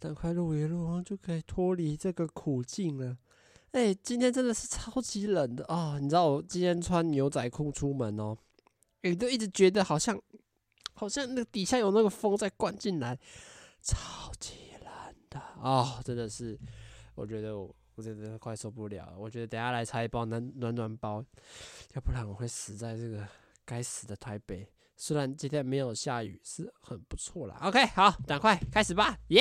赶快录一录，就可以脱离这个苦境了。哎、今天真的是超级冷的啊、哦！你知道我今天穿牛仔裤出门哦，哎、欸，都一直觉得好像，好像那个底下有那个风在灌进来，超级冷的啊、哦！真的是，我觉得我我真的快受不了了。我觉得等下来拆一包暖暖暖包，要不然我会死在这个该死的台北。虽然今天没有下雨，是很不错啦。OK，好，赶快开始吧，耶、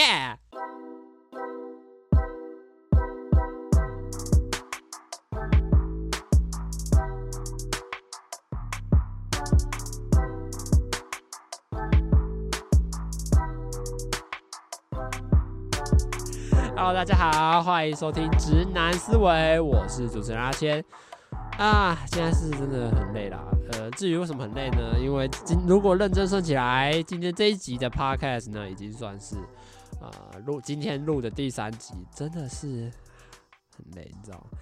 yeah!！Hello，大家好，欢迎收听直男思维，我是主持人阿谦啊。现在是真的很累啦，至于为什么很累呢？因为今如果认真算起来，今天这一集的 Podcast 呢，已经算是啊录今天录的第三集，真的是很累，你知道吗？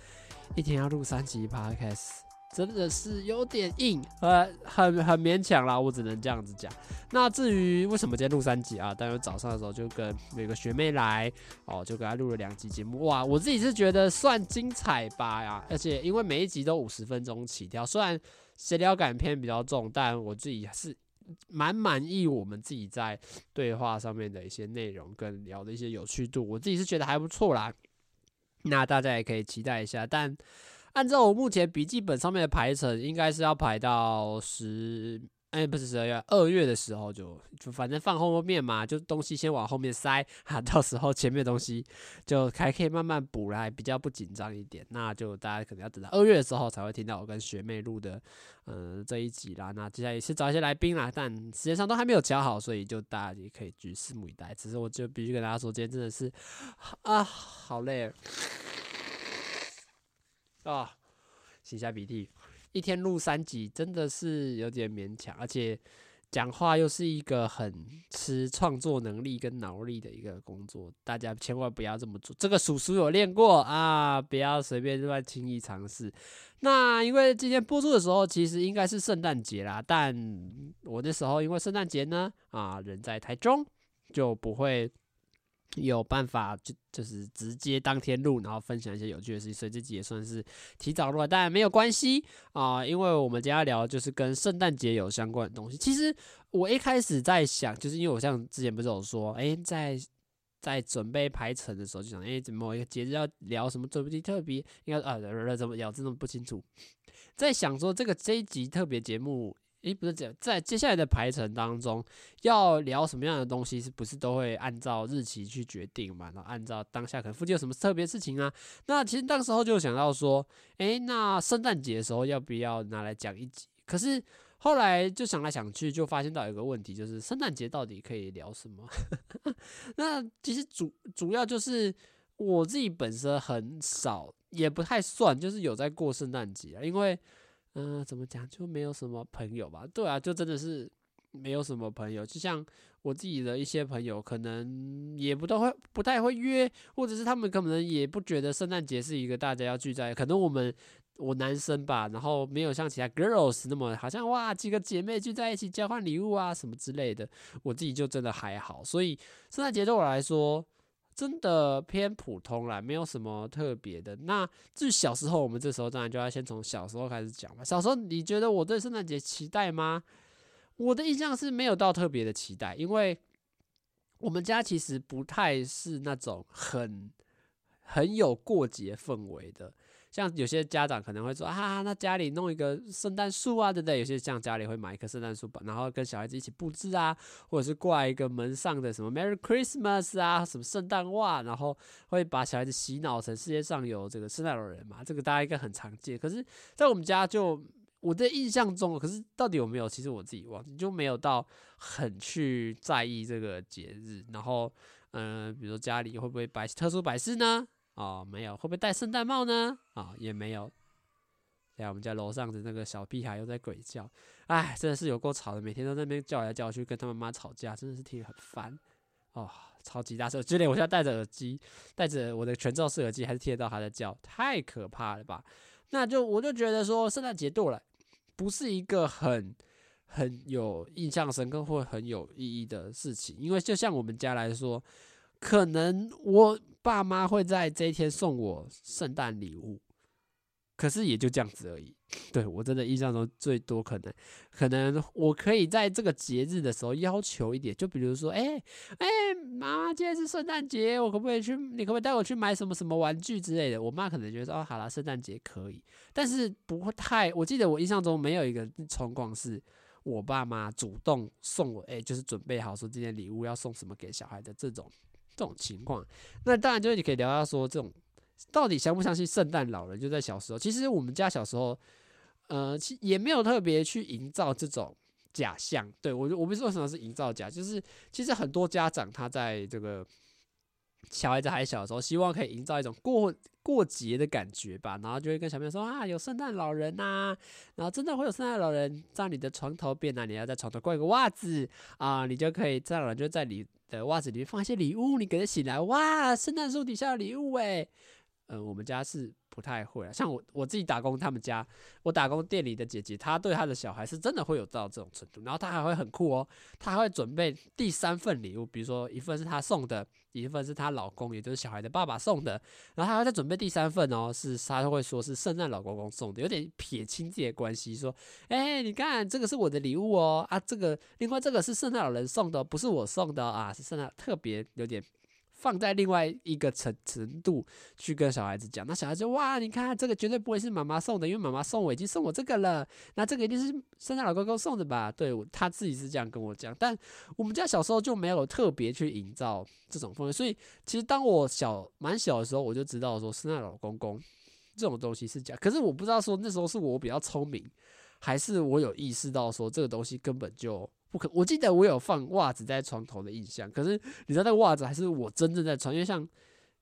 一天要录三集 Podcast。真的是有点硬，呃，很很勉强啦，我只能这样子讲。那至于为什么今天录三集啊？当然早上的时候就跟每个学妹来哦，就给她录了两集节目。哇，我自己是觉得算精彩吧呀，而且因为每一集都五十分钟起跳，虽然闲聊感偏比较重，但我自己还是蛮满意我们自己在对话上面的一些内容跟聊的一些有趣度，我自己是觉得还不错啦。那大家也可以期待一下，但。按照我目前笔记本上面的排程，应该是要排到十，哎，不是十二月，二月的时候就就反正放后面嘛，就东西先往后面塞，哈，到时候前面东西就还可以慢慢补来，比较不紧张一点。那就大家可能要等到二月的时候才会听到我跟学妹录的，嗯、呃，这一集啦。那接下来也是找一些来宾啦，但时间上都还没有讲好，所以就大家也可以去拭目以待。只是我就必须跟大家说，今天真的是啊，好累。啊，擤下鼻涕，一天录三集真的是有点勉强，而且讲话又是一个很吃创作能力跟脑力的一个工作，大家千万不要这么做。这个叔叔有练过啊，不要随便乱轻易尝试。那因为今天播出的时候，其实应该是圣诞节啦，但我那时候因为圣诞节呢，啊，人在台中，就不会。有办法就就是直接当天录，然后分享一些有趣的事情，所以这集也算是提早录了，但没有关系啊，因为我们今天要聊就是跟圣诞节有相关的东西。其实我一开始在想，就是因为我像之前不是有说，哎、在在准备排程的时候就想，哎、怎么某一个节日要聊什么主题特别，应该啊，怎么聊这么不清楚，在想说这个这一集特别节目。诶，不是这样，在接下来的排程当中，要聊什么样的东西，是不是都会按照日期去决定嘛？然后按照当下可能附近有什么特别事情啊？那其实当时候就想到说，诶，那圣诞节的时候要不要拿来讲一集？可是后来就想来想去，就发现到有个问题，就是圣诞节到底可以聊什么？那其实主主要就是我自己本身很少，也不太算，就是有在过圣诞节啊，因为。嗯、怎么讲就没有什么朋友吧？对啊，就真的是没有什么朋友。就像我自己的一些朋友，可能也不都会不太会约，或者是他们可能也不觉得圣诞节是一个大家要聚在。可能我们我男生吧，然后没有像其他 girls 那么好像哇几个姐妹聚在一起交换礼物啊什么之类的。我自己就真的还好，所以圣诞节对我来说。真的偏普通啦，没有什么特别的。那至于小时候，我们这时候当然就要先从小时候开始讲了。小时候你觉得我对圣诞节期待吗？我的印象是没有到特别的期待，因为我们家其实不太是那种很很有过节氛围的。像有些家长可能会说啊，那家里弄一个圣诞树啊，对不对？有些像家里会买一棵圣诞树吧，然后跟小孩子一起布置啊，或者是挂一个门上的什么 Merry Christmas 啊，什么圣诞袜，然后会把小孩子洗脑成世界上有这个圣诞老人嘛，这个大家应该很常见。可是，在我们家就我的印象中，可是到底有没有？其实我自己忘记，就没有到很去在意这个节日。然后，嗯、比如说家里会不会摆特殊摆饰呢？哦，没有，会不会戴圣诞帽呢？啊、哦，也没有。对啊，我们家楼上的那个小屁孩又在鬼叫，哎，真的是有够吵的，每天都在那边叫来叫去，跟他妈妈吵架，真的是听得很烦。哦，超级大声，就连我现在戴着耳机，戴着我的全罩式耳机，还是听得到他在叫，太可怕了吧？那就我就觉得说，圣诞节对我来不是一个很很有印象深刻或很有意义的事情，因为就像我们家来说。可能我爸妈会在这一天送我圣诞礼物。可是也就这样子而已，对，我真的印象中最多可能，可能我可以在这个节日的时候要求一点，就比如说，哎、欸，哎、妈妈，今天是圣诞节，我可不可以去？你可不可以带我去买什么什么玩具之类的？我妈可能觉得，哦，好了，圣诞节可以，但是不会太。我记得我印象中没有一个情况是我爸妈主动送我，哎、就是准备好说今天礼物要送什么给小孩的这种这种情况。那当然就是你可以聊到说这种。到底相不相信圣诞老人？就在小时候，其实我们家小时候，呃，其也没有特别去营造这种假象。对，我我不是说什么是营造假，就是其实很多家长他在这个小孩子还小的时候，希望可以营造一种过过节的感觉吧，然后就会跟小朋友说啊，有圣诞老人呐，然后真的会有圣诞老人在你的床头边啊，你要在床头挂一个袜子啊，你就可以这样，就在你的袜子里面放一些礼物，你给他醒来，哇，圣诞树底下的礼物哎。呃，我们家是不太会啊，像我我自己打工，他们家我打工店里的姐姐，她对她的小孩是真的会有到这种程度，然后她还会很酷哦，她还会准备第三份礼物，比如说一份是她送的，一份是她老公，也就是小孩的爸爸送的，然后她还会再准备第三份哦，是她会说是圣诞老公公送的，有点撇清自己的关系，说，哎，你看这个是我的礼物哦，啊，这个另外这个是圣诞老人送的，不是我送的啊，是圣诞特别有点。放在另外一个程程度去跟小孩子讲，那小孩子哇，你看这个绝对不会是妈妈送的，因为妈妈送我已经送我这个了，那这个一定是圣诞老公公送的吧？对，他自己是这样跟我讲，但我们家小时候就没有特别去营造这种氛围，所以其实当我小蛮小的时候，我就知道说圣诞老公公这种东西是假，可是我不知道说那时候是我比较聪明，还是我有意识到说这个东西根本就。不可，我记得我有放袜子在床头的印象，可是你知道那个袜子还是我真正在穿，因为像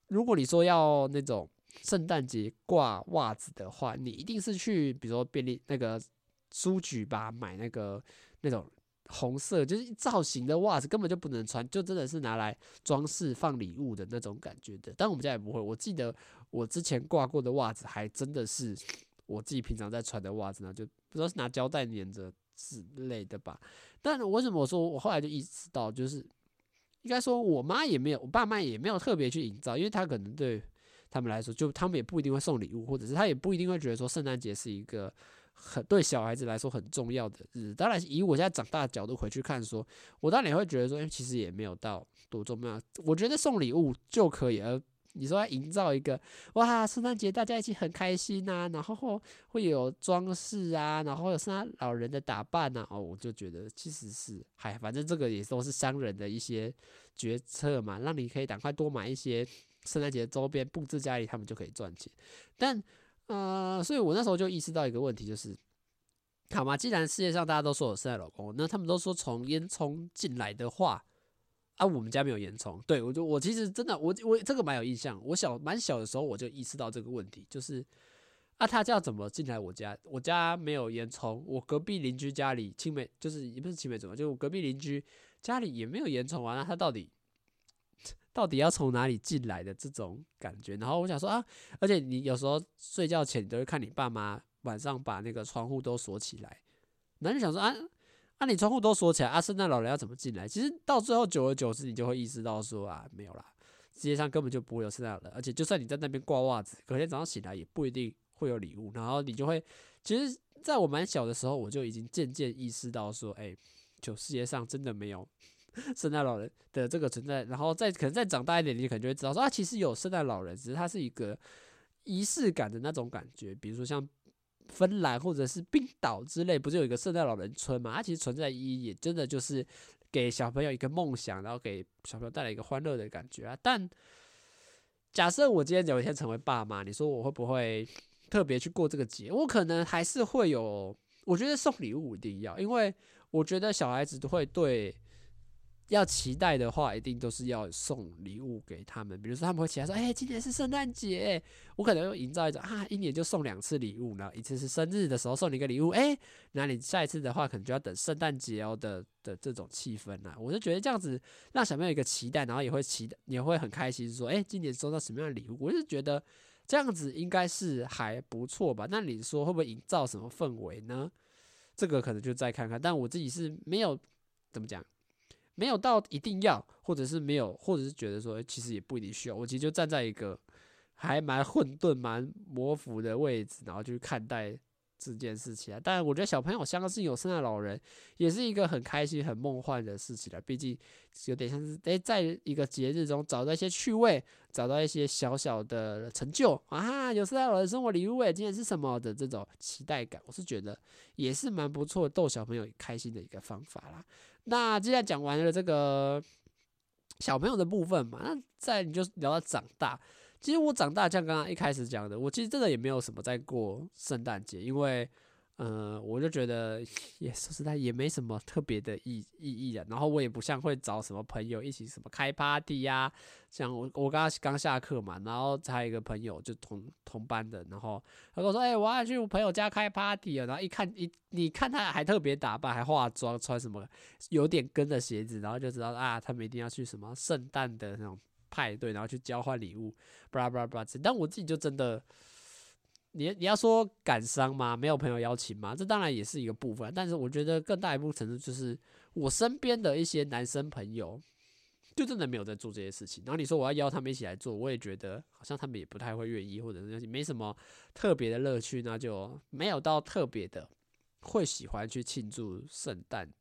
如果你说要那种圣诞节挂袜子的话，你一定是去比如说便利那个书局吧，买那个那种红色就是造型的袜子，根本就不能穿，就真的是拿来装饰放礼物的那种感觉的。但我们家也不会，我记得我之前挂过的袜子还真的是我自己平常在穿的袜子呢，就不知道是拿胶带粘着之类的吧。但为什么我说我后来就意识到，就是应该说我妈也没有，我爸妈也没有特别去营造，因为他可能对他们来说，就他们也不一定会送礼物，或者是他也不一定会觉得说圣诞节是一个很对小孩子来说很重要的日子。当然，以我现在长大的角度回去看说，说我当然也会觉得说，哎，其实也没有到多重要。我觉得送礼物就可以，而。你说要营造一个哇，圣诞节大家一起很开心呐、然后会有装饰啊，然后有圣诞老人的打扮呐、哦，我就觉得其实是，嗨，反正这个也都是商人的一些决策嘛，让你可以赶快多买一些圣诞节周边布置家里，他们就可以赚钱。但呃，所以我那时候就意识到一个问题，就是好嘛，既然世界上大家都说有圣诞老公，那他们都说从烟囱进来的话。啊，我们家没有烟囱。对，我就我其实真的我我这个蛮有印象。我小蛮小的时候我就意识到这个问题，就是啊，他要怎么进来我家？我家没有烟囱，我隔壁邻居家里青梅就是也不是青梅竹马，就我隔壁邻居家里也没有烟囱啊。那他到底到底要从哪里进来的这种感觉？然后我想说啊，而且你有时候睡觉前你都会看你爸妈晚上把那个窗户都锁起来，那就想说啊。那、啊、你窗户都锁起来，啊，圣诞老人要怎么进来？其实到最后，久而久之，你就会意识到说啊，没有啦，世界上根本就不会有圣诞老人，而且就算你在那边挂袜子，隔天早上醒来也不一定会有礼物。然后你就会，其实在我蛮小的时候，我就已经渐渐意识到说，哎、就世界上真的没有 圣诞老人的这个存在。然后再可能再长大一点，你可能就会知道说，啊，其实有圣诞老人，只是它是一个仪式感的那种感觉，比如说像。芬兰或者是冰岛之类，不是有一个圣诞老人村嘛？它其实存在意义真的就是给小朋友一个梦想，然后给小朋友带来一个欢乐的感觉啊。但假设我今天有一天成为爸妈，你说我会不会特别去过这个节？我可能还是会有。我觉得送礼物一定要，因为我觉得小孩子都会对。要期待的话，一定都是要送礼物给他们。比如说，他们会期待说：“哎，今年是圣诞节，我可能会营造一种啊，一年就送两次礼物，然后一次是生日的时候送你一个礼物。哎，那你下一次的话，可能就要等圣诞节哦的的这种气氛呐。我就觉得这样子让小朋友一个期待，然后也会期待，也会很开心，说：哎，今年收到什么样的礼物？我就觉得这样子应该是还不错吧。那你说会不会营造什么氛围呢？这个可能就再看看。但我自己是没有怎么讲。没有到一定要，或者是没有，或者是觉得说，其实也不一定需要。我其实就站在一个还蛮混沌、蛮模糊的位置，然后去看待。这件事情啊，但我觉得小朋友相信有圣诞老人，也是一个很开心、很梦幻的事情了。毕竟有点像是诶，在一个节日中找到一些趣味，找到一些小小的成就啊，有圣诞老人送我礼物诶，今天是什么的这种期待感，我是觉得也是蛮不错，逗小朋友开心的一个方法啦。那既然讲完了这个小朋友的部分嘛，那再你就聊到长大。其实我长大，像刚刚一开始讲的，我其实真的也没有什么在过圣诞节，因为，呃，我就觉得也说实在也没什么特别的意意义啊。然后我也不像会找什么朋友一起什么开 party 呀，像我我刚刚刚下课嘛，然后还有一个朋友就同同班的，然后他跟我说，哎，我要去我朋友家开 party 啊，然后一看一你看他还特别打扮，还化妆，穿什么有点跟的鞋子，然后就知道啊，他们一定要去什么圣诞的那种。派对，然后去交换礼物，巴拉巴拉巴拉。但我自己就真的，你你要说感伤吗？没有朋友邀请吗？这当然也是一个部分。但是我觉得更大一部分程度就是，我身边的一些男生朋友，就真的没有在做这些事情。然后你说我要邀他们一起来做，我也觉得好像他们也不太会愿意，或者是没什么特别的乐趣，那就没有到特别的会喜欢去庆祝圣诞。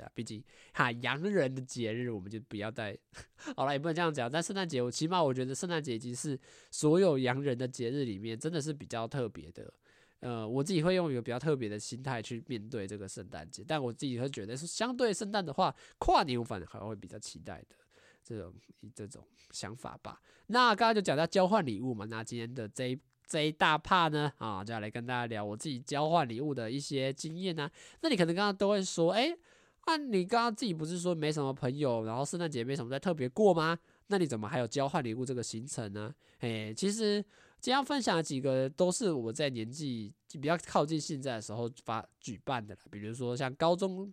啊，毕竟哈洋人的节日，我们就不要再 好了，也不能这样讲。但圣诞节，我起码我觉得圣诞节已经是所有洋人的节日里面，真的是比较特别的。呃，我自己会用一个比较特别的心态去面对这个圣诞节。但我自己会觉得，是相对圣诞的话，跨年我反而还会比较期待的这种这种想法吧。那刚刚就讲到交换礼物嘛，那今天的这一这一大 part 呢，啊，就要来跟大家聊我自己交换礼物的一些经验呢。那你可能刚刚都会说，哎、那、你刚刚自己不是说没什么朋友，然后圣诞节没什么在特别过吗？那你怎么还有交换礼物这个行程呢？诶，其实今天要分享的几个都是我在年纪比较靠近现在的时候发举办的啦，比如说像高中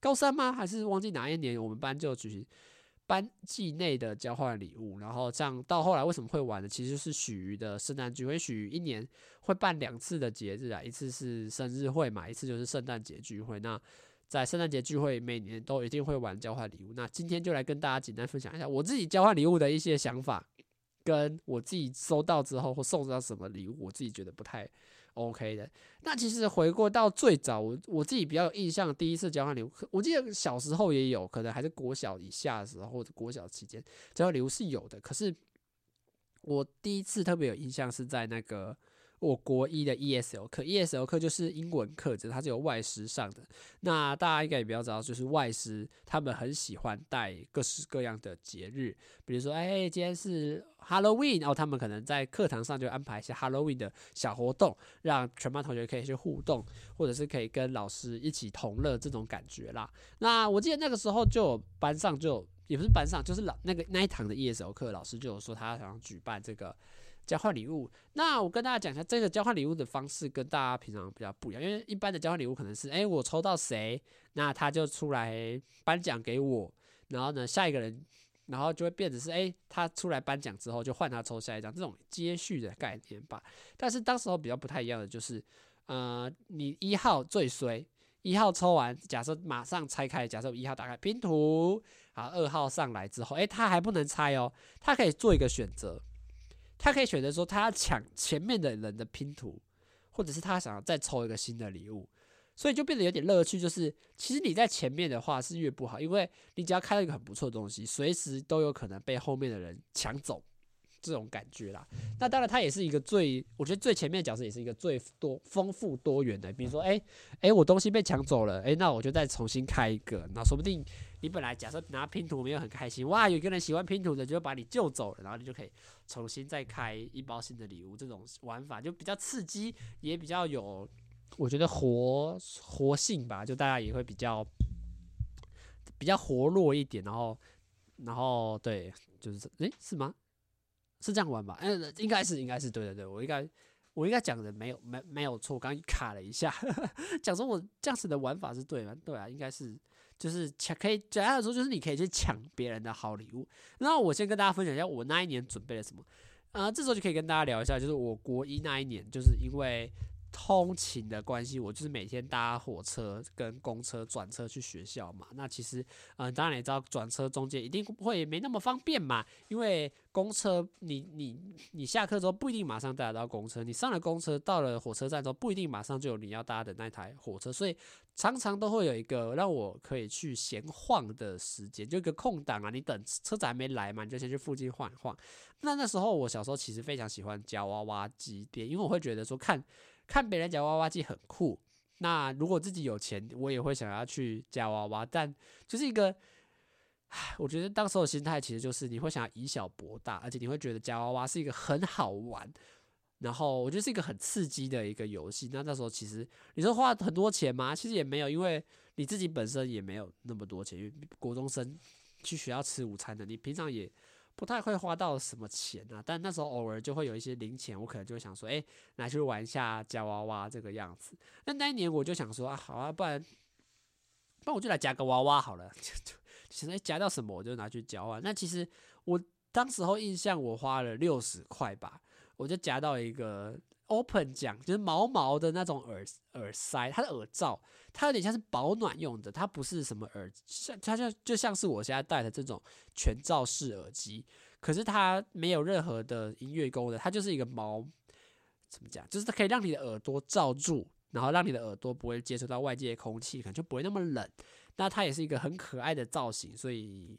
高三吗？还是忘记哪一年我们班就举行班级内的交换礼物，然后像到后来为什么会玩呢？其实是许瑜的圣诞聚会，许瑜一年会办两次的节日啊，一次是生日会嘛，一次就是圣诞节聚会。那在圣诞节聚会，每年都一定会玩交换礼物。那今天就来跟大家简单分享一下我自己交换礼物的一些想法，跟我自己收到之后或送到什么礼物，我自己觉得不太 OK 的。那其实回过到最早，我我自己比较有印象，第一次交换礼物，我记得小时候也有可能还是国小以下的时候或者国小期间交换礼物是有的。可是我第一次特别有印象是在那个。我国一的 ESL 课，ESL 课就是英文课，只是它是由外师上的。那大家应该也比较知道，就是外师他们很喜欢带各式各样的节日，比如说，哎，今天是 Halloween，然后他们可能在课堂上就安排一些 Halloween 的小活动，让全班同学可以去互动，或者是可以跟老师一起同乐这种感觉啦。那我记得那个时候就有班上就也不是班上，就是老那个那一堂的 ESL 课老师就有说他想举办这个。交换礼物，那我跟大家讲一下，这个交换礼物的方式跟大家平常比较不一样，因为一般的交换礼物可能是，哎，我抽到谁，那他就出来颁奖给我，然后呢，下一个人，然后就会变成是，哎，他出来颁奖之后，就换他抽下一张，这种接续的概念吧。但是当时候比较不太一样的就是，呃，你一号最衰，一号抽完，假设马上拆开，假设一号打开拼图，好，二号上来之后，哎，他还不能拆哦，他可以做一个选择。他可以选择说，他要抢前面的人的拼图，或者是他想要再抽一个新的礼物，所以就变得有点乐趣。就是其实你在前面的话是越不好，因为你只要开了一个很不错的东西，随时都有可能被后面的人抢走。这种感觉啦，那当然，它也是一个最，我觉得最前面的角色也是一个最多丰富多元的。比如说，哎、哎、我东西被抢走了，哎、那我就再重新开一个。那说不定你本来假设拿拼图没有很开心，哇，有一个人喜欢拼图的，就把你救走了，然后你就可以重新再开一包新的礼物。这种玩法就比较刺激，也比较有，我觉得活活性吧，就大家也会比较比较活络一点。然后，然后对，就是哎、是吗？是这样玩吧？嗯、应该是，应该是对的对，我应该我应该讲的没有没没有错，刚刚卡了一下，讲说我这样子的玩法是对吗？对啊，应该是就是抢可以简单的说，就是你可以去抢别人的好礼物。那我先跟大家分享一下我那一年准备了什么。啊、呃，这时候就可以跟大家聊一下，就是我国一那一年，就是因为通勤的关系，我就是每天搭火车跟公车转车去学校嘛。那其实，嗯，当然也知道转车中间一定会没那么方便嘛，因为公车你你你下课之后不一定马上搭得到公车，你上了公车到了火车站之后不一定马上就有你要搭的那台火车，所以常常都会有一个让我可以去闲晃的时间，就一个空档啊。你等车子还没来嘛，你就先去附近晃一晃。那那时候我小时候其实非常喜欢夹娃娃机店，因为我会觉得说看。看别人夹娃娃机很酷，那如果自己有钱，我也会想要去夹娃娃。但就是一个，唉，我觉得当时的心态其实就是你会想要以小博大，而且你会觉得夹娃娃是一个很好玩，然后我觉得是一个很刺激的一个游戏。那那时候其实你说花很多钱吗？其实也没有，因为你自己本身也没有那么多钱，因为国中生去学校吃午餐的，你平常也。不太会花到什么钱啊，但那时候偶尔就会有一些零钱，我可能就会想说，哎、拿去玩一下夹娃娃这个样子。那那一年我就想说啊，好啊，不然，那我就来夹个娃娃好了。就就现在夹到什么我就拿去交换。那其实我当时候印象，我花了六十块吧，我就夹到一个。Open 讲就是毛毛的那种耳耳塞，它的耳罩，它有点像是保暖用的，它不是什么耳，像它就就像是我现在戴的这种全罩式耳机，可是它没有任何的音乐功能，它就是一个毛，怎么讲，就是它可以让你的耳朵罩住，然后让你的耳朵不会接触到外界的空气，可能就不会那么冷。那它也是一个很可爱的造型，所以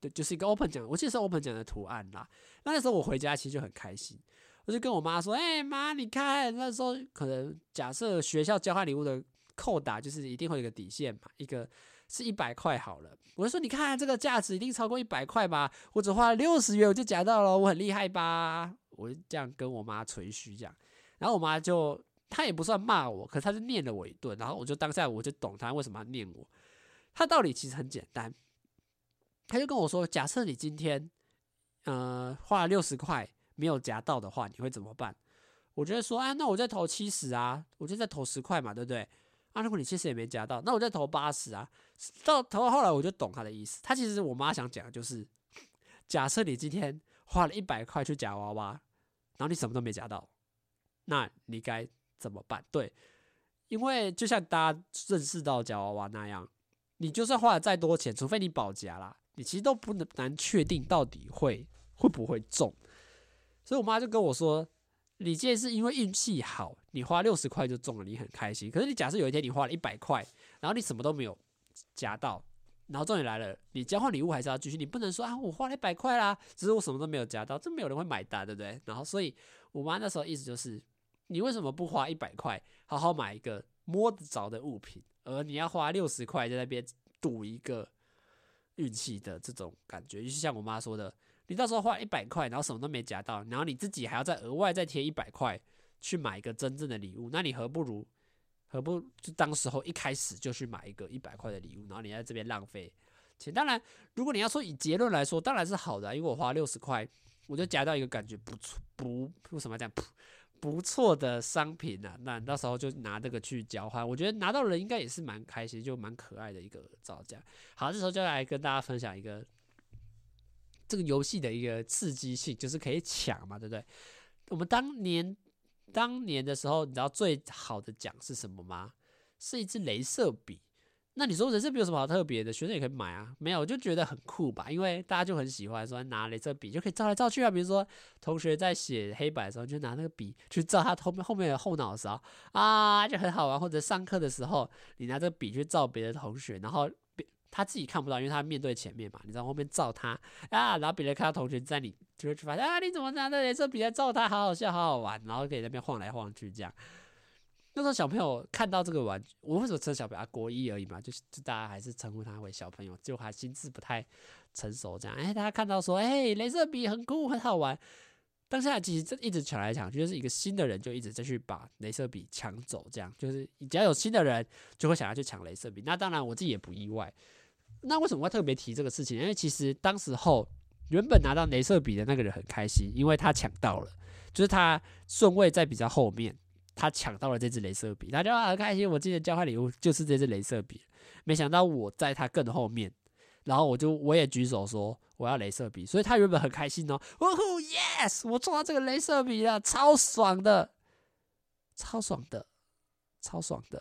对，就是一个 Open 讲，我记得是 Open 讲的图案啦。那那时候我回家其实就很开心。我就跟我妈说：“哎、妈，你看那时候可能假设学校交换礼物的扣打就是一定会有个底线嘛，一个是一百块好了。我就说你看这个价值一定超过一百块吧，我只花了六十元我就夹到了，我很厉害吧？我就这样跟我妈吹嘘这样，然后我妈就她也不算骂我，可是她就念了我一顿，然后我就当下我就懂她为什么要念我。她道理其实很简单，她就跟我说：假设你今天呃花了六十块。”没有夹到的话，你会怎么办？我觉得说，啊，那我再投七十啊，我就再投十块嘛，对不对？啊，如果你七十也没夹到，那我再投八十啊。到投到后来，我就懂他的意思。他其实我妈想讲的就是，假设你今天花了一百块去夹娃娃，然后你什么都没夹到，那你该怎么办？对，因为就像大家认识到夹娃娃那样，你就算花了再多钱，除非你保夹啦，你其实都不能难确定到底会会不会中。所以我妈就跟我说：“你这是因为运气好，你花六十块就中了，你很开心。可是你假设有一天你花了一百块，然后你什么都没有夹到，然后重点来了，你交换礼物还是要继续，你不能说啊，我花了一百块啦，只是我什么都没有夹到，这没有人会买单，对不对？然后所以我妈那时候意思就是，你为什么不花一百块，好好买一个摸得着的物品，而你要花六十块在那边赌一个运气的这种感觉？就是像我妈说的。”你到时候花一百块，然后什么都没夹到，然后你自己还要再额外再贴一百块去买一个真正的礼物，那你何不如，何不就当时候一开始就去买一个一百块的礼物，然后你在这边浪费钱？当然，如果你要说以结论来说，当然是好的，因为我花六十块，我就夹到一个感觉不错，不为什么要讲不不错的商品啊，那到时候就拿这个去交换，我觉得拿到人应该也是蛮开心，就蛮可爱的一个造价。好，这时候就来跟大家分享一个。这个游戏的一个刺激性就是可以抢嘛，对不对？我们当年当年的时候，你知道最好的奖是什么吗？是一支镭射笔。那你说镭射笔有什么好特别的？学生也可以买啊。没有，我就觉得很酷吧，因为大家就很喜欢说拿镭射笔就可以照来照去啊。比如说同学在写黑板的时候，就拿那个笔去照他后面后面的后脑勺啊，就很好玩。或者上课的时候，你拿这个笔去照别的同学，然后。他自己看不到，因为他面对前面嘛。你在后面照他啊，然后别人看到同学在你，就会发现啊，你怎么拿着镭射笔在照他？好好笑，好好玩。然后可以在那边晃来晃去这样。那时候小朋友看到这个玩具，我为什么称小朋友啊？国一而已嘛，就是就大家还是称呼他为小朋友，就还心智不太成熟这样。哎，大家看到说，哎，镭射笔很酷，很好玩。当下其实这一直抢来抢去，就是一个新的人就一直在去把镭射笔抢走，这样就是只要有新的人就会想要去抢镭射笔。那当然我自己也不意外。那为什么会特别提这个事情？因为其实当时候原本拿到镭射笔的那个人很开心，因为他抢到了，就是他顺位在比较后面，他抢到了这支镭射笔，他就很开心。我今天交换礼物就是这支镭射笔，没想到我在他更后面，然后我就我也举手说我要镭射笔，所以他原本很开心哦，哦吼，yes，我抽到这个镭射笔了，超爽的。超爽的，超爽的。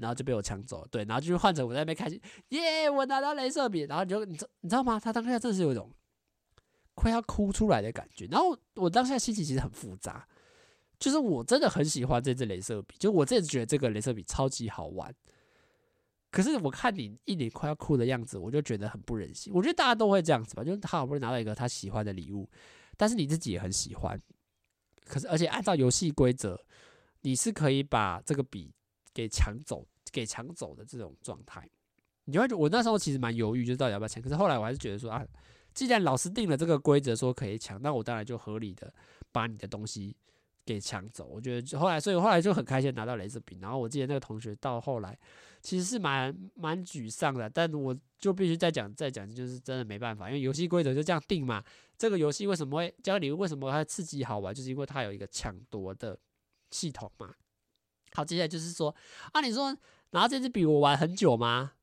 然后就被我抢走了，对，然后就是换成我在那边开心，耶，我拿到镭射笔，然后你就你知你知道吗？他当下真的是有一种快要哭出来的感觉。然后我当下心情其实很复杂，就是我真的很喜欢这支镭射笔，就我真的觉得这个镭射笔超级好玩。可是我看你一脸快要哭的样子，我就觉得很不忍心。我觉得大家都会这样子吧，就是他好不容易拿到一个他喜欢的礼物，但是你自己也很喜欢，可是而且按照游戏规则，你是可以把这个笔给抢走。给抢走的这种状态，你会觉我那时候其实蛮犹豫，就是到底要不要抢。可是后来我还是觉得说啊，既然老师定了这个规则说可以抢，那我当然就合理的把你的东西给抢走。我觉得后来，所以后来就很开心拿到镭射笔。然后我记得那个同学到后来其实是蛮蛮沮丧的，但我就必须再讲再讲，就是真的没办法，因为游戏规则就这样定嘛。这个游戏为什么会教你？为什么它刺激好玩？就是因为它有一个抢夺的系统嘛。好，接下来就是说啊，你说。拿这支笔我玩很久吗？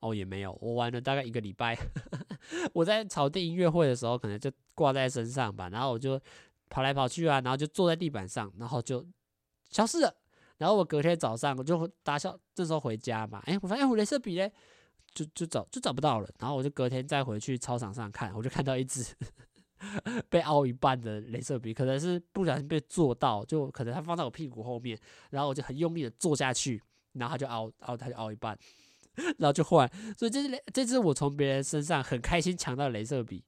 哦，也没有，我玩了大概一个礼拜。我在草地音乐会的时候，可能就挂在身上吧，然后我就跑来跑去啊，然后就坐在地板上，然后就消失了。然后我隔天早上我就打消，这时候回家嘛，哎，我发现我镭射笔嘞，就就找就找不到了。然后我就隔天再回去操场上看，我就看到一支 被凹一半的镭射笔，可能是不小心被做到，就可能它放在我屁股后面，然后我就很用力的坐下去。然后他就凹凹，他就凹一半，然后就换。所以这支这支我从别人身上很开心抢到镭射笔，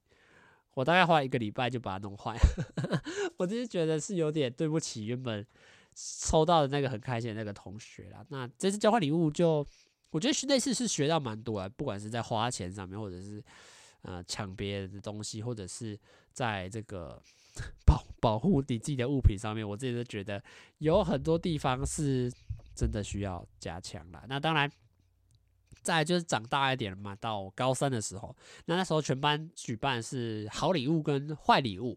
我大概花一个礼拜就把它弄坏。我就是觉得是有点对不起原本抽到的那个很开心的那个同学啦。那这次交换礼物就，我觉得那次是学到蛮多啊，不管是在花钱上面，或者是呃抢别人的东西，或者是在这个 保保护你自己的物品上面，我自己都觉得有很多地方是。真的需要加强了。那当然，再就是长大一点了嘛。到高三的时候，那那时候全班举办是好礼物跟坏礼物。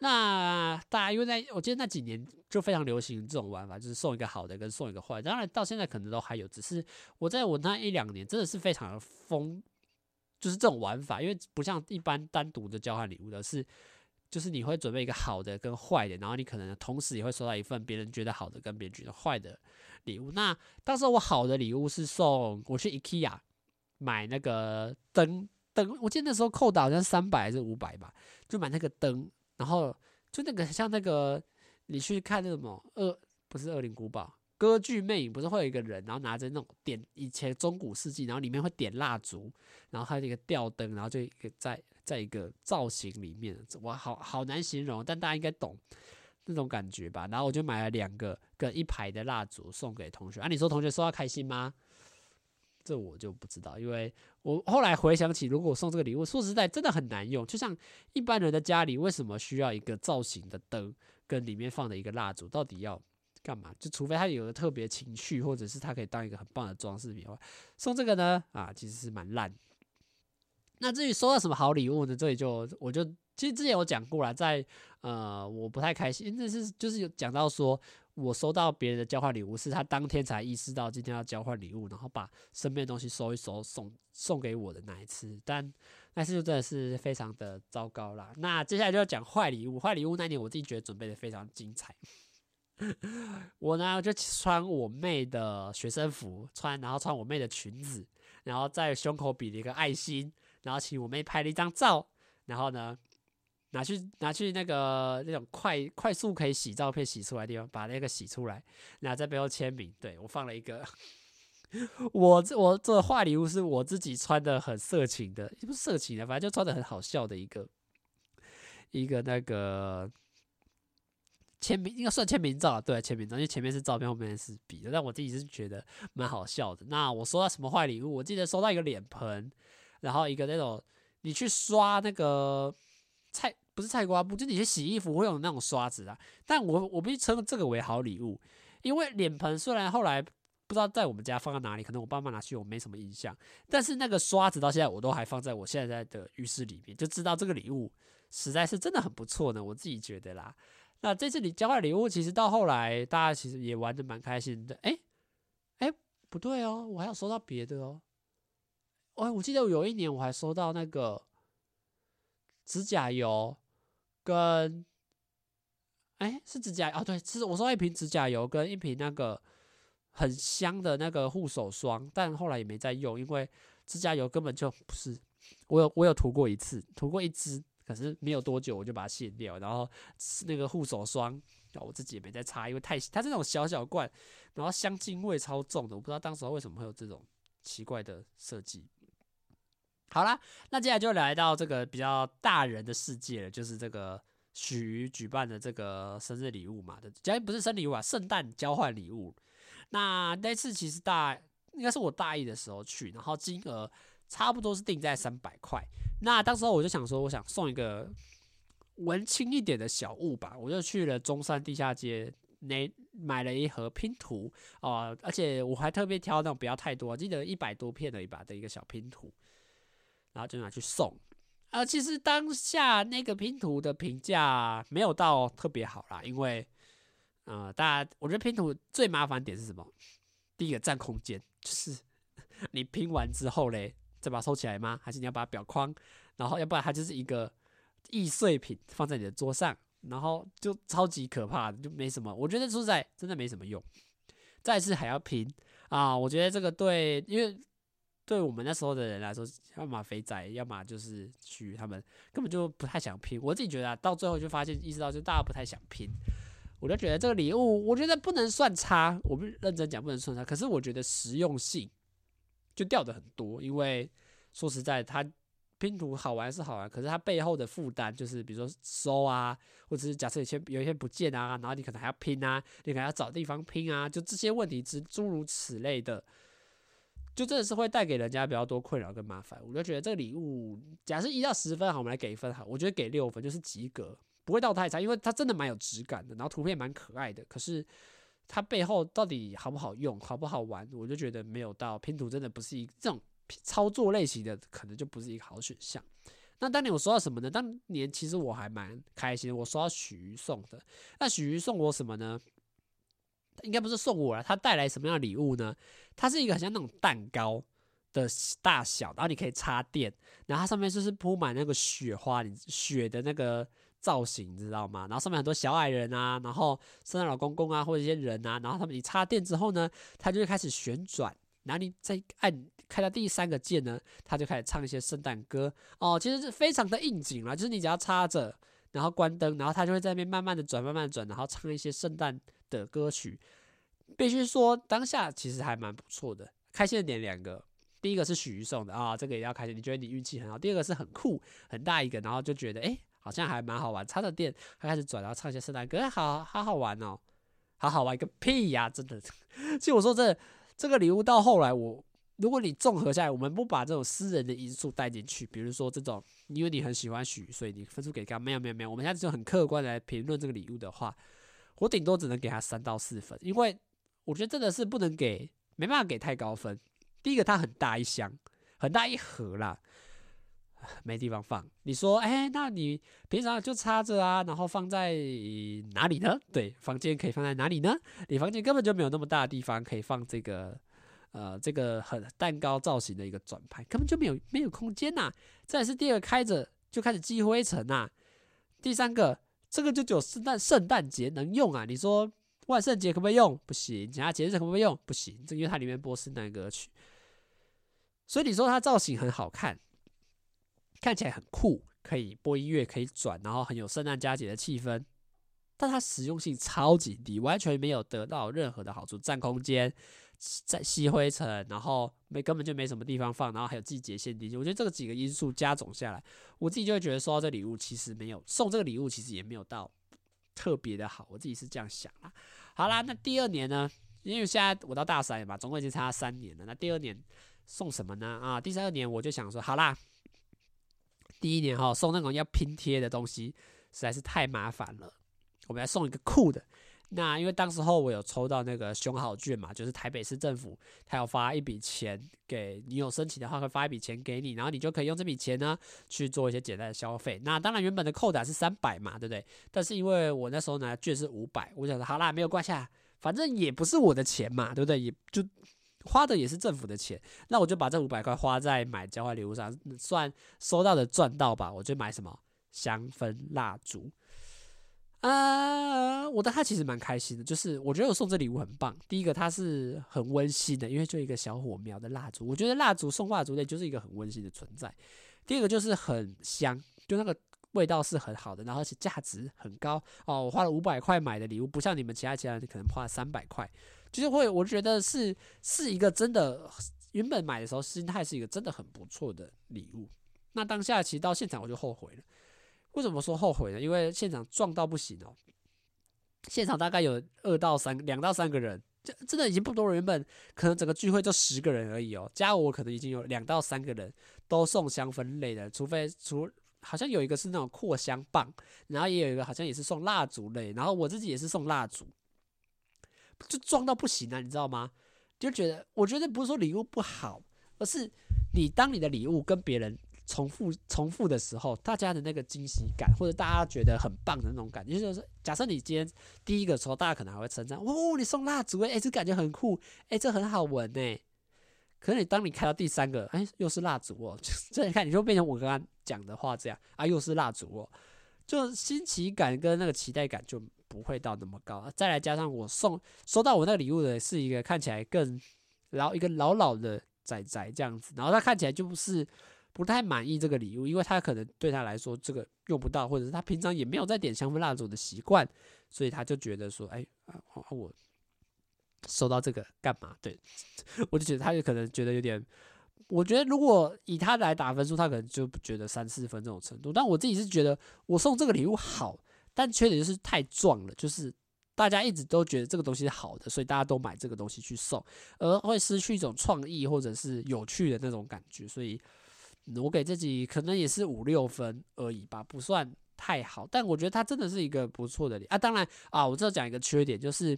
那大家因为在我记得那几年就非常流行这种玩法，就是送一个好的跟送一个坏。当然到现在可能都还有，只是我在我那一两年真的是非常的疯，就是这种玩法，因为不像一般单独的交换礼物的是。就是你会准备一个好的跟坏的，然后你可能同时也会收到一份别人觉得好的跟别人觉得坏的礼物。那当时我好的礼物是送我去 IKEA 买那个灯灯，我记得那时候扣打好像三百还是五百吧，就买那个灯，然后就那个像那个你去看那个什么恶不是恶灵古堡歌剧魅影，不是会有一个人，然后拿着那种点以前中古世纪，然后里面会点蜡烛，然后还有一个吊灯，然后就一个在。在一个造型里面，我好好难形容，但大家应该懂那种感觉吧。然后我就买了两个跟一排的蜡烛送给同学。啊，你说同学收到开心吗？这我就不知道，因为我后来回想起，如果我送这个礼物，说实在真的很难用。就像一般人的家里，为什么需要一个造型的灯跟里面放的一个蜡烛？到底要干嘛？就除非他有个特别情绪，或者是他可以当一个很棒的装饰品的话，送这个呢？啊，其实是蛮烂。那至于收到什么好礼物呢？这里就我就其实之前有讲过了，在呃我不太开心，那是就是有讲到说我收到别人的交换礼物，是他当天才意识到今天要交换礼物，然后把身边的东西收一收送送给我的那一次，但那次就真的是非常的糟糕啦。那接下来就要讲坏礼物，坏礼物那年我自己觉得准备的非常精彩，我呢就穿我妹的学生服，穿然后穿我妹的裙子，然后在胸口比了一个爱心。然后请我妹拍了一张照，然后呢，拿去拿去那个那种快快速可以洗照片洗出来地方，把那个洗出来，然后在背后签名。对，我放了一个，我这我这坏礼物是我自己穿的很色情的，也不是色情的，反正就穿的很好笑的一个一个那个签名，应该算签名照，对，签名照，因为前面是照片，后面是笔的，但我自己是觉得蛮好笑的。那我收到什么坏礼物？我记得收到一个脸盆。然后一个那种，你去刷那个菜，不是菜瓜布，就你去洗衣服会用那种刷子啊。但我我必须称这个为好礼物，因为脸盆虽然后来不知道在我们家放在哪里，可能我爸妈拿去我没什么印象，但是那个刷子到现在我都还放在我现在的浴室里面，就知道这个礼物实在是真的很不错呢，我自己觉得啦。那这次你交换礼物，其实到后来大家其实也玩的蛮开心的。哎，哎，不对哦，我还有收到别的哦。哦，我记得有一年我还收到那个指甲油跟哎、是指甲哦，对，是我收到一瓶指甲油跟一瓶那个很香的那个护手霜，但后来也没再用，因为指甲油根本就不是我有我有涂过一次，涂过一支，可是没有多久我就把它卸掉，然后那个护手霜我自己也没再擦，因为太它这种小小罐，然后香精味超重的，我不知道当时为什么会有这种奇怪的设计。好啦，那接下来就来到这个比较大人的世界了，就是这个许举办的这个生日礼物嘛的，假如不是生日礼物啊，圣诞交换礼物。那那次其实大应该是我大一的时候去，然后金额差不多是定在三百块。那当时候我就想说，我想送一个文青一点的小物吧，我就去了中山地下街那买了一盒拼图啊，而且我还特别挑那种不要太多，记得一百多片的一把的一个小拼图。然后就拿去送，呃，其实当下那个拼图的评价没有到特别好啦，因为，呃，大家我觉得拼图最麻烦点是什么？第一个占空间，就是 你拼完之后嘞，再把它收起来吗？还是你要把它裱框？然后要不然它就是一个易碎品放在你的桌上，然后就超级可怕的，就没什么。我觉得说实在真的没什么用。再次还要拼啊，我觉得这个对，因为。对我们那时候的人来说，要么肥仔，要么就是去他们根本就不太想拼。我自己觉得啊，到最后就发现意识到，就大家不太想拼。我就觉得这个礼物，我觉得不能算差。我们认真讲不能算差，可是我觉得实用性就掉的很多。因为说实在，它拼图好玩是好玩，可是它背后的负担就是，比如说收啊，或者是假设有些有一些不见啊，然后你可能还要拼啊，你可能要找地方拼啊，就这些问题之诸如此类的。就真的是会带给人家比较多困扰跟麻烦，我就觉得这个礼物，假设一到十分好，我们来给一分好，我觉得给六分就是及格，不会到太差，因为它真的蛮有质感的，然后图片蛮可爱的，可是它背后到底好不好用，好不好玩，我就觉得没有到拼图真的不是一这种操作类型的，可能就不是一个好选项。那当年我收到什么呢？当年其实我还蛮开心，我收到许瑜送的，那许瑜送我什么呢？应该不是送我了，他带来什么样的礼物呢？它是一个很像那种蛋糕的大小，然后你可以插电，然后它上面就是铺满那个雪花，你雪的那个造型，你知道吗？然后上面很多小矮人啊，然后圣诞老公公啊，或者一些人啊，然后他们你插电之后呢，它就会开始旋转，然后你再按开到第三个键呢，它就开始唱一些圣诞歌哦，其实是非常的应景啦，就是你只要插着，然后关灯，然后它就会在那边慢慢的转，慢慢转，然后唱一些圣诞。的歌曲，必须说当下其实还蛮不错的。开心的点两个，第一个是许嵩的啊，这个也要开心，你觉得你运气很好。第二个是很酷，很大一个，然后就觉得哎，好像还蛮好玩。插着电，他开始转，然后唱一些圣诞歌，好好好玩哦，好好玩个屁呀！真的，其实我说这这个礼物到后来我，如果你综合下来，我们不把这种私人的因素带进去，比如说这种因为你很喜欢许，所以你分数给高，没有没有没有，我们现在就很客观来评论这个礼物的话。我顶多只能给他三到四分，因为我觉得真的是不能给，没办法给太高分。第一个，它很大一箱，很大一盒啦，没地方放。你说，哎、那你平常就插着啊，然后放在哪里呢？对，房间可以放在哪里呢？你房间根本就没有那么大的地方可以放这个，呃，这个很蛋糕造型的一个转盘，根本就没有没有空间呐。再来是第二个，开着就开始积灰尘呐。第三个。这个就只有圣诞圣诞节能用啊！你说万圣节可不可以用？不行，其他节日可不可以用？不行，这因为它里面播圣诞歌曲，所以你说它造型很好看，看起来很酷，可以播音乐，可以转，然后很有圣诞佳节的气氛，但它实用性超级低，完全没有得到任何的好处，占空间。在吸灰尘，然后没根本就没什么地方放，然后还有季节限定，我觉得这个几个因素加总下来，我自己就会觉得收到这礼物其实没有送这个礼物其实也没有到特别的好，我自己是这样想啦。好啦，那第二年呢？因为现在我到大三了嘛，总共已经差三年了。那第二年送什么呢？啊，第三年我就想说，好啦，第一年哈送那种要拼贴的东西实在是太麻烦了，我们来送一个酷的。那因为当时候我有抽到那个熊好券嘛，就是台北市政府他要发一笔钱给你，有申请的话会发一笔钱给你，然后你就可以用这笔钱呢去做一些简单的消费。那当然原本的扣打是三百嘛，对不对？但是因为我那时候拿券是五百，我想说好啦，没有关系，反正也不是我的钱嘛，对不对？也就花的也是政府的钱，那我就把这五百块花在买交换礼物上，算收到的赚到吧。我就买什么香氛蜡烛。啊，我的他其实蛮开心的，就是我觉得我送这礼物很棒。第一个，它是很温馨的，因为就一个小火苗的蜡烛，我觉得蜡烛送蜡烛类就是一个很温馨的存在。第二个就是很香，就那个味道是很好的，然后而且价值很高哦。我花了五百块买的礼物，不像你们其他其他人可能花了三百块，就是会我觉得是是一个真的，原本买的时候心态是一个真的很不错的礼物。那当下其实到现场我就后悔了。为什么说后悔呢？因为现场壮到不行哦，现场大概有二到三两到三个人，这真的已经不多了。原本可能整个聚会就十个人而已哦，加我可能已经有两到三个人都送香氛类的，除非除好像有一个是那种扩香棒，然后也有一个好像也是送蜡烛类，然后我自己也是送蜡烛，就撞到不行啊，你知道吗？就觉得我觉得不是说礼物不好，而是你当你的礼物跟别人。重复重复的时候，大家的那个惊喜感，或者大家觉得很棒的那种感觉，就是假设你今天第一个时候，大家可能还会称赞，哦，你送蜡烛，哎，这感觉很酷，哎，这很好闻哎。可是你当你看到第三个，哎，又是蜡烛哦，这你看你就变成我刚刚讲的话这样啊，又是蜡烛哦，就新奇感跟那个期待感就不会到那么高。再来加上我送收到我那个礼物的是一个看起来更老一个老老的仔仔这样子，然后他看起来就不是。不太满意这个礼物，因为他可能对他来说这个用不到，或者是他平常也没有在点香氛蜡烛的习惯，所以他就觉得说，哎，我收到这个干嘛？对，我就觉得他就可能觉得有点，我觉得如果以他来打分数，他可能就不觉得三四分这种程度。但我自己是觉得我送这个礼物好，但缺点就是太壮了，就是大家一直都觉得这个东西是好的，所以大家都买这个东西去送，而会失去一种创意或者是有趣的那种感觉，所以。我给自己可能也是五六分而已吧，不算太好，但我觉得它真的是一个不错的礼啊。当然啊，我这讲一个缺点，就是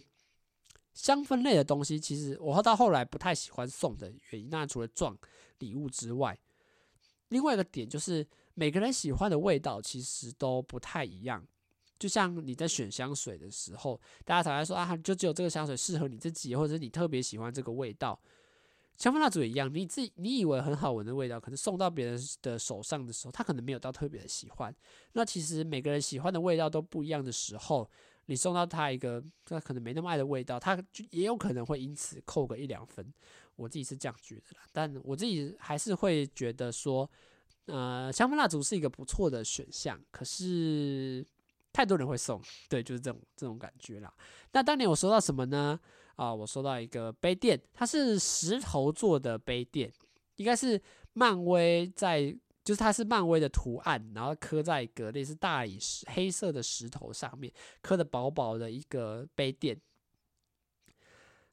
香氛类的东西，其实我到后来不太喜欢送的原因。那除了撞礼物之外，另外一个点就是每个人喜欢的味道其实都不太一样。就像你在选香水的时候，大家常常说啊，就只有这个香水适合你自己，或者是你特别喜欢这个味道。香氛蜡烛也一样，你自己你以为很好闻的味道，可能送到别人的手上的时候，他可能没有到特别的喜欢。那其实每个人喜欢的味道都不一样的时候，你送到他一个他可能没那么爱的味道，他就也有可能会因此扣个一两分。我自己是这样觉得啦，但我自己还是会觉得说，呃，香氛蜡烛是一个不错的选项。可是太多人会送，对，就是这种这种感觉啦。那当年我收到什么呢？啊，我收到一个杯垫，它是石头做的杯垫，应该是漫威在，就是它是漫威的图案，然后刻在一个类似大理石黑色的石头上面，刻的薄薄的一个杯垫，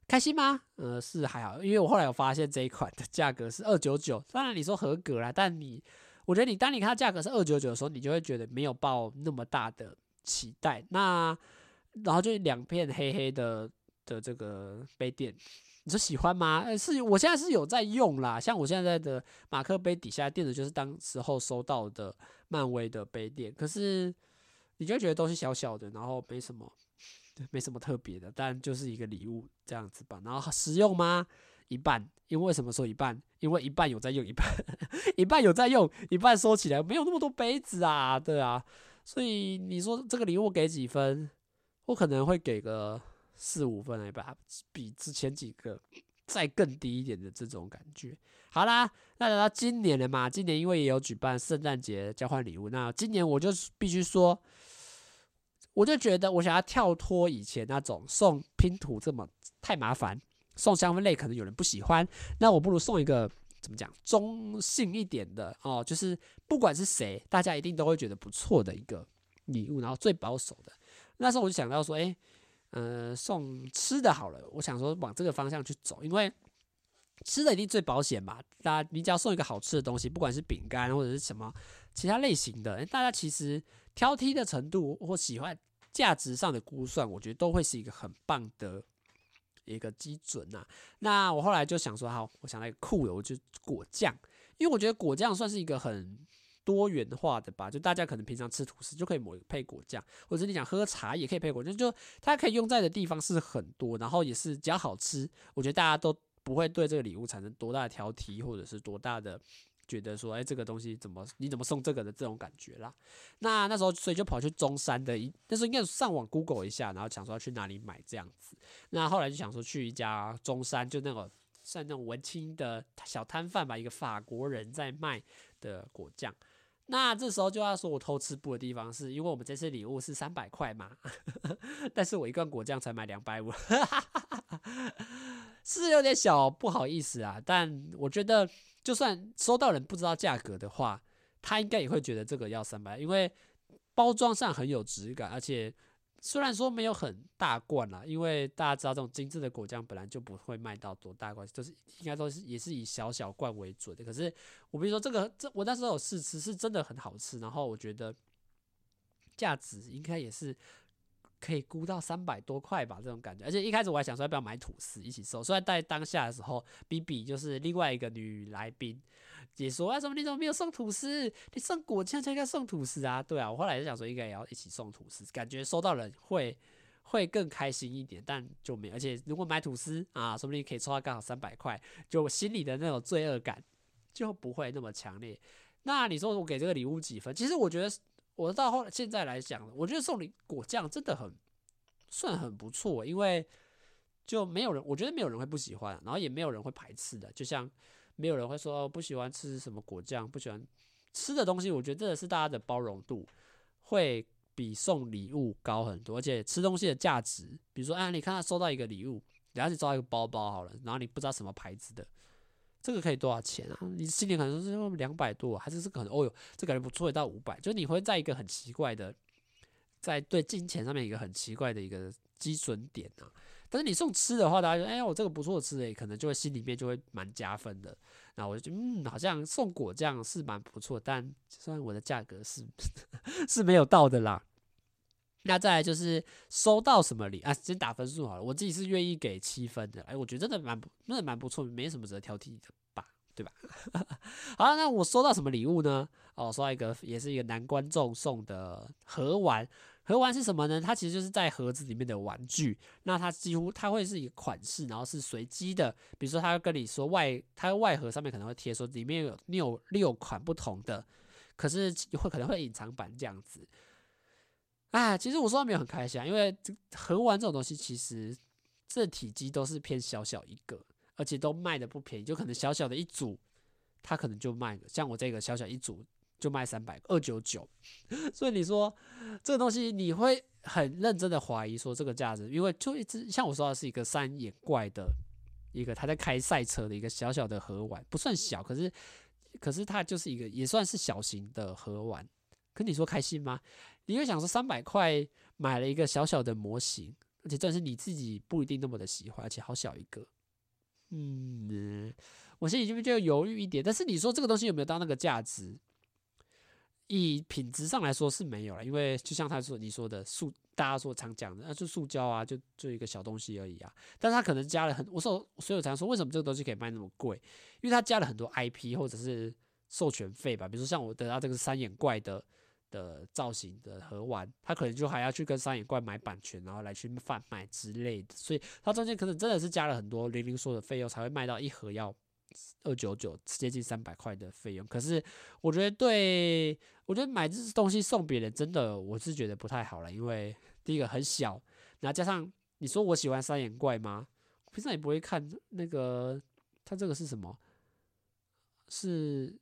开心吗？呃，是还好，因为我后来有发现这一款的价格是二九九，当然你说合格啦，但你，我觉得你当你看到价格是二九九的时候，你就会觉得没有抱那么大的期待，那然后就两片黑黑的。的这个杯垫，你说喜欢吗？是我现在是有在用啦，像我现在的马克杯底下垫的就是当时候收到的漫威的杯垫，可是你就觉得都是小小的，然后没什么，没什么特别的，但就是一个礼物这样子吧。然后实用吗？一半，因为为什么说一半？因为一半有在用，一半 一半有在用，一半收起来没有那么多杯子啊，对啊。所以你说这个礼物给几分？我可能会给个。四五分来吧，比之前几个再更低一点的这种感觉。好啦，那来到今年了嘛，今年因为也有举办圣诞节交换礼物，那今年我就必须说，我就觉得我想要跳脱以前那种送拼图这么太麻烦，送香氛类可能有人不喜欢，那我不如送一个怎么讲中性一点的哦，就是不管是谁，大家一定都会觉得不错的一个礼物，然后最保守的。那时候我就想到说，哎。呃，送吃的好了，我想说往这个方向去走，因为吃的一定最保险嘛。大家，你只要送一个好吃的东西，不管是饼干或者是什么其他类型的，大家其实挑剔的程度或喜欢价值上的估算，我觉得都会是一个很棒的一个基准呐。那我后来就想说，好，我想来酷的，我就果酱，因为我觉得果酱算是一个很。多元化的吧，就大家可能平常吃吐司就可以抹配果酱，或者你想喝茶也可以配果酱，就它可以用在的地方是很多，然后也是比较好吃。我觉得大家都不会对这个礼物产生多大的挑剔，或者是多大的觉得说，哎、这个东西怎么你怎么送这个的这种感觉啦。那那时候所以就跑去中山的一，那时候应该上网 Google 一下，然后想说要去哪里买这样子。那后来就想说去一家中山，就那个像那种文青的小摊贩吧，一个法国人在卖的果酱。那这时候就要说我偷吃布的地方，是因为我们这次礼物是三百块嘛，但是我一罐果酱才买两百五，是有点小不好意思啊。但我觉得。就算收到人不知道价格的话，他应该也会觉得这个要三百，因为包装上很有质感，而且虽然说没有很大罐啦，因为大家知道这种精致的果酱本来就不会卖到多大罐，就是应该都是也是以小小罐为准的。可是我比如说这个，这我那时候有试吃，是真的很好吃，然后我觉得价值应该也是。可以估到三百多块吧，这种感觉。而且一开始我还想说要不要买吐司一起收。虽然在当下的时候，比比就是另外一个女来宾也说：“啊什么你怎么没有送吐司？你送果酱就应该送吐司啊？”对啊，我后来就想说应该也要一起送吐司，感觉收到人会会更开心一点。但就没，而且如果买吐司啊，说不定可以抽到刚好三百块，就心里的那种罪恶感就不会那么强烈。那你说我给这个礼物几分？其实我觉得。我到后来现在来讲，我觉得送你果酱真的很算很不错，因为就没有人，我觉得没有人会不喜欢，然后也没有人会排斥的，就像没有人会说不喜欢吃什么果酱，不喜欢吃的东西，我觉得真的是大家的包容度会比送礼物高很多，而且吃东西的价值，比如说，啊，你看他收到一个礼物，然后你收到一个包包好了，然后你不知道什么牌子的。这个可以多少钱啊？你心里可能说是两百多，还是这个可能？哦哟，这感觉不错，到五百。就你会在一个很奇怪的，在对金钱上面一个很奇怪的一个基准点啊。但是你送吃的话，大家说，哎，我这个不错吃诶，可能就会心里面就会蛮加分的。那我就，嗯，好像送果酱是蛮不错，但虽然我的价格是 是没有到的啦。那再来就是收到什么礼啊？先打分数好了，我自己是愿意给七分的。哎，我觉得真的蛮不，真的蛮不错，没什么值得挑剔的吧，对吧？好，那我收到什么礼物呢？哦，收到一个也是一个男观众送的盒玩。盒玩是什么呢？它其实就是在盒子里面的玩具。那它几乎它会是一个款式，然后是随机的。比如说，他会跟你说外，它外盒上面可能会贴说里面有六六款不同的，可是会可能会隐藏版这样子。啊，其实我说没有很开心啊，因为盒玩这种东西，其实这体积都是偏小小一个，而且都卖的不便宜，就可能小小的一组，它可能就卖，像我这个小小一组就卖三百二九九，所以你说这个东西你会很认真的怀疑说这个价值，因为就一直像我说的是一个三眼怪的一个他在开赛车的一个小小的盒玩，不算小，可是可是它就是一个也算是小型的盒玩，跟你说开心吗？你会想说三百块买了一个小小的模型，而且这是你自己不一定那么的喜欢，而且好小一个，嗯，我心里就就犹豫一点。但是你说这个东西有没有到那个价值？以品质上来说是没有了，因为就像他说你说的塑，大家说常讲的，那就塑胶啊，就就一个小东西而已啊。但是他可能加了很，我说所以我常说为什么这个东西可以卖那么贵？因为他加了很多 IP 或者是授权费吧，比如说像我得到这个三眼怪的。的造型的盒玩，他可能就还要去跟三眼怪买版权，然后来去贩卖之类的，所以他中间可能真的是加了很多零零说的费用，才会卖到一盒要二九九，接近三百块的费用。可是我觉得对，我觉得买这东西送别人，真的我是觉得不太好了，因为第一个很小，然后加上你说我喜欢三眼怪吗？平常也不会看那个，他这个是什么？是。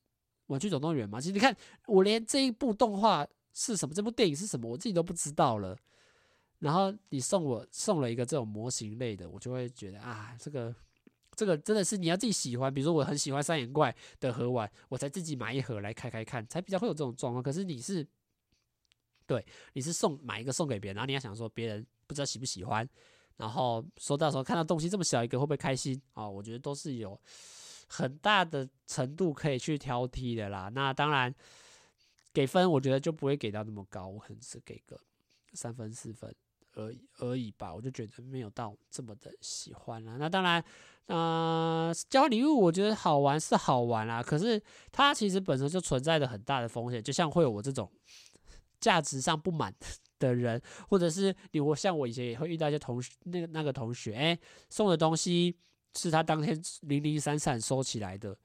玩具总动员嘛，其实你看，我连这一部动画是什么，这部电影是什么，我自己都不知道了。然后你送我送了一个这种模型类的，我就会觉得啊，这个这个真的是你要自己喜欢。比如说我很喜欢三眼怪的盒玩，我才自己买一盒来开开看，才比较会有这种状况。可是你是，对，你是送买一个送给别人，然后你要想说别人不知道喜不喜欢，然后说到时候看到东西这么小一个会不会开心啊？我觉得都是有。很大的程度可以去挑剔的啦，那当然给分，我觉得就不会给到那么高，我可能只给个三分四分而已而已吧，我就觉得没有到这么的喜欢啦。那当然，呃，交换礼物我觉得好玩是好玩啦，可是它其实本身就存在着很大的风险，就像会有我这种 价值上不满的人，或者是你我像我以前也会遇到一些同学，那个那个同学，哎，送的东西。是他当天零零散散收起来的，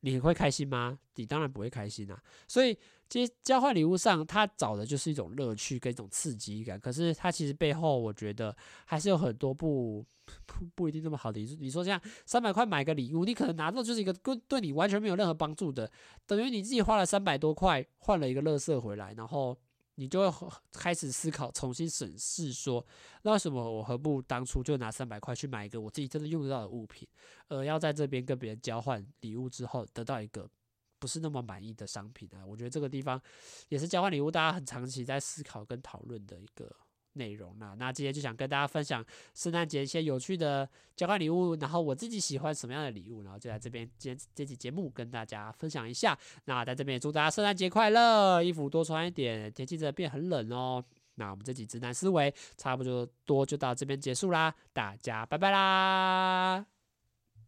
你会开心吗？你当然不会开心啊。所以，其实交换礼物上，他找的就是一种乐趣跟一种刺激感。可是，他其实背后，我觉得还是有很多不不不一定那么好的。你说像三百块买个礼物，你可能拿到就是一个对对你完全没有任何帮助的，等于你自己花了三百多块换了一个垃圾回来，然后。你就会开始思考，重新审视说，那为什么我何不当初就拿三百块去买一个我自己真的用得到的物品，而要在这边跟别人交换礼物之后得到一个不是那么满意的商品啊？我觉得这个地方也是交换礼物大家很长期在思考跟讨论的一个。内容啦那今天就想跟大家分享圣诞节一些有趣的交换礼物，然后我自己喜欢什么样的礼物，然后就在这边今天这期节目跟大家分享一下。那在这边也祝大家圣诞节快乐，衣服多穿一点，天气真的变很冷哦。那我们这集直男思维差不多多就到这边结束啦，大家拜拜啦。